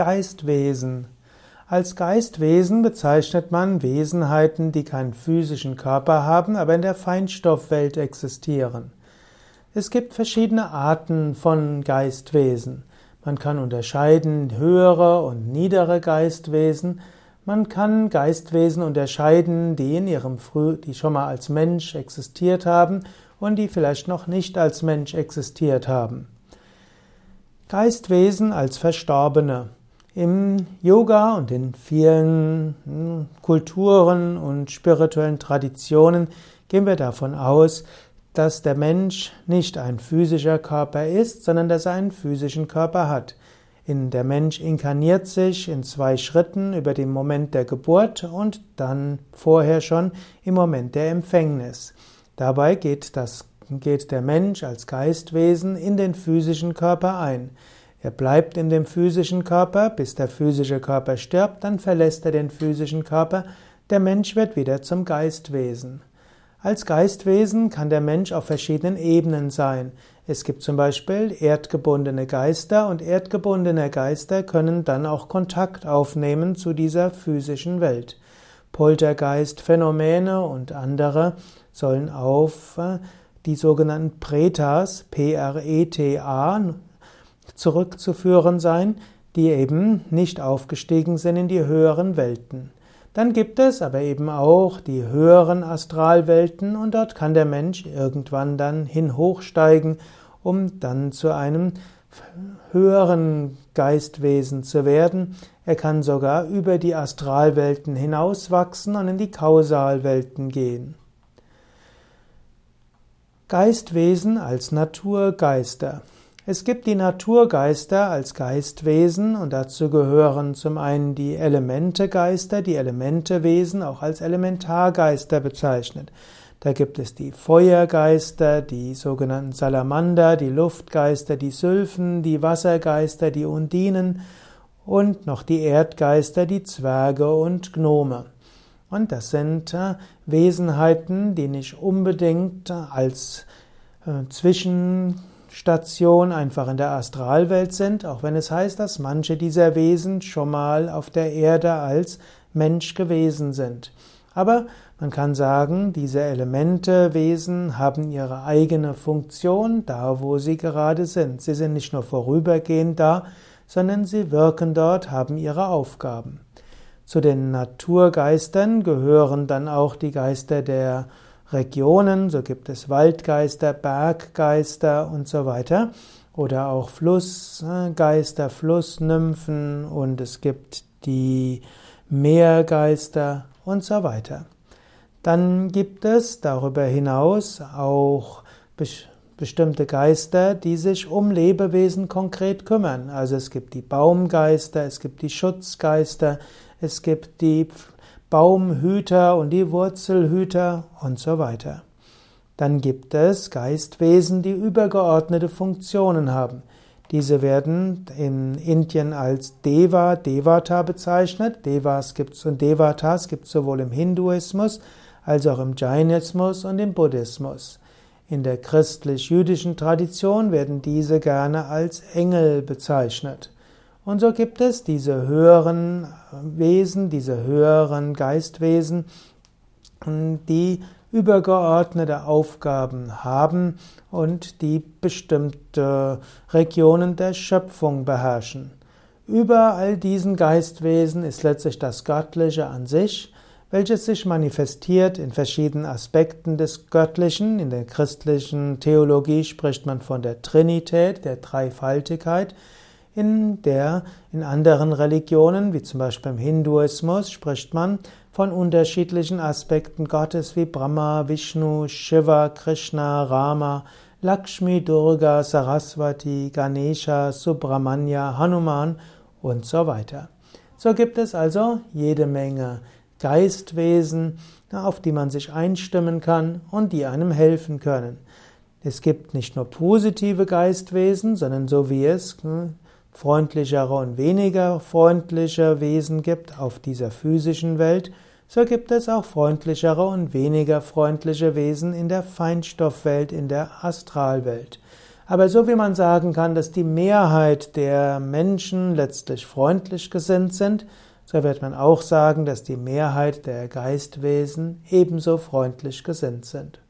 Geistwesen. Als Geistwesen bezeichnet man Wesenheiten, die keinen physischen Körper haben, aber in der Feinstoffwelt existieren. Es gibt verschiedene Arten von Geistwesen. Man kann unterscheiden höhere und niedere Geistwesen. Man kann Geistwesen unterscheiden, die in ihrem Früh, die schon mal als Mensch existiert haben und die vielleicht noch nicht als Mensch existiert haben. Geistwesen als Verstorbene. Im Yoga und in vielen hm, Kulturen und spirituellen Traditionen gehen wir davon aus, dass der Mensch nicht ein physischer Körper ist, sondern dass er einen physischen Körper hat. In der Mensch inkarniert sich in zwei Schritten über den Moment der Geburt und dann vorher schon im Moment der Empfängnis. Dabei geht das geht der Mensch als Geistwesen in den physischen Körper ein. Er bleibt in dem physischen Körper, bis der physische Körper stirbt, dann verlässt er den physischen Körper, der Mensch wird wieder zum Geistwesen. Als Geistwesen kann der Mensch auf verschiedenen Ebenen sein. Es gibt zum Beispiel erdgebundene Geister und erdgebundene Geister können dann auch Kontakt aufnehmen zu dieser physischen Welt. Poltergeist-Phänomene und andere sollen auf äh, die sogenannten Pretas, P-R-E-T-A, zurückzuführen sein, die eben nicht aufgestiegen sind in die höheren Welten. Dann gibt es aber eben auch die höheren Astralwelten und dort kann der Mensch irgendwann dann hin hochsteigen, um dann zu einem höheren Geistwesen zu werden. Er kann sogar über die Astralwelten hinauswachsen und in die Kausalwelten gehen. Geistwesen als Naturgeister. Es gibt die Naturgeister als Geistwesen und dazu gehören zum einen die Elementegeister, die Elementewesen auch als Elementargeister bezeichnet. Da gibt es die Feuergeister, die sogenannten Salamander, die Luftgeister, die Sylphen, die Wassergeister, die Undinen und noch die Erdgeister, die Zwerge und Gnome. Und das sind äh, Wesenheiten, die nicht unbedingt als äh, Zwischenstation einfach in der Astralwelt sind, auch wenn es heißt, dass manche dieser Wesen schon mal auf der Erde als Mensch gewesen sind. Aber man kann sagen, diese Elementewesen haben ihre eigene Funktion da, wo sie gerade sind. Sie sind nicht nur vorübergehend da, sondern sie wirken dort, haben ihre Aufgaben. Zu den Naturgeistern gehören dann auch die Geister der Regionen, so gibt es Waldgeister, Berggeister und so weiter. Oder auch Flussgeister, Flussnymphen und es gibt die Meergeister und so weiter. Dann gibt es darüber hinaus auch bestimmte Geister, die sich um Lebewesen konkret kümmern. Also es gibt die Baumgeister, es gibt die Schutzgeister, es gibt die Baumhüter und die Wurzelhüter und so weiter. Dann gibt es Geistwesen, die übergeordnete Funktionen haben. Diese werden in Indien als Deva, Devata bezeichnet. Devas gibt's und Devatas gibt es sowohl im Hinduismus als auch im Jainismus und im Buddhismus. In der christlich-jüdischen Tradition werden diese gerne als Engel bezeichnet. Und so gibt es diese höheren Wesen, diese höheren Geistwesen, die übergeordnete Aufgaben haben und die bestimmte Regionen der Schöpfung beherrschen. Über all diesen Geistwesen ist letztlich das Göttliche an sich, welches sich manifestiert in verschiedenen Aspekten des Göttlichen. In der christlichen Theologie spricht man von der Trinität, der Dreifaltigkeit. In der, in anderen Religionen, wie zum Beispiel im Hinduismus, spricht man von unterschiedlichen Aspekten Gottes wie Brahma, Vishnu, Shiva, Krishna, Rama, Lakshmi, Durga, Saraswati, Ganesha, Subramanya, Hanuman und so weiter. So gibt es also jede Menge Geistwesen, auf die man sich einstimmen kann und die einem helfen können. Es gibt nicht nur positive Geistwesen, sondern so wie es hm, freundlichere und weniger freundliche Wesen gibt auf dieser physischen Welt, so gibt es auch freundlichere und weniger freundliche Wesen in der Feinstoffwelt, in der Astralwelt. Aber so wie man sagen kann, dass die Mehrheit der Menschen letztlich freundlich gesinnt sind, so wird man auch sagen, dass die Mehrheit der Geistwesen ebenso freundlich gesinnt sind.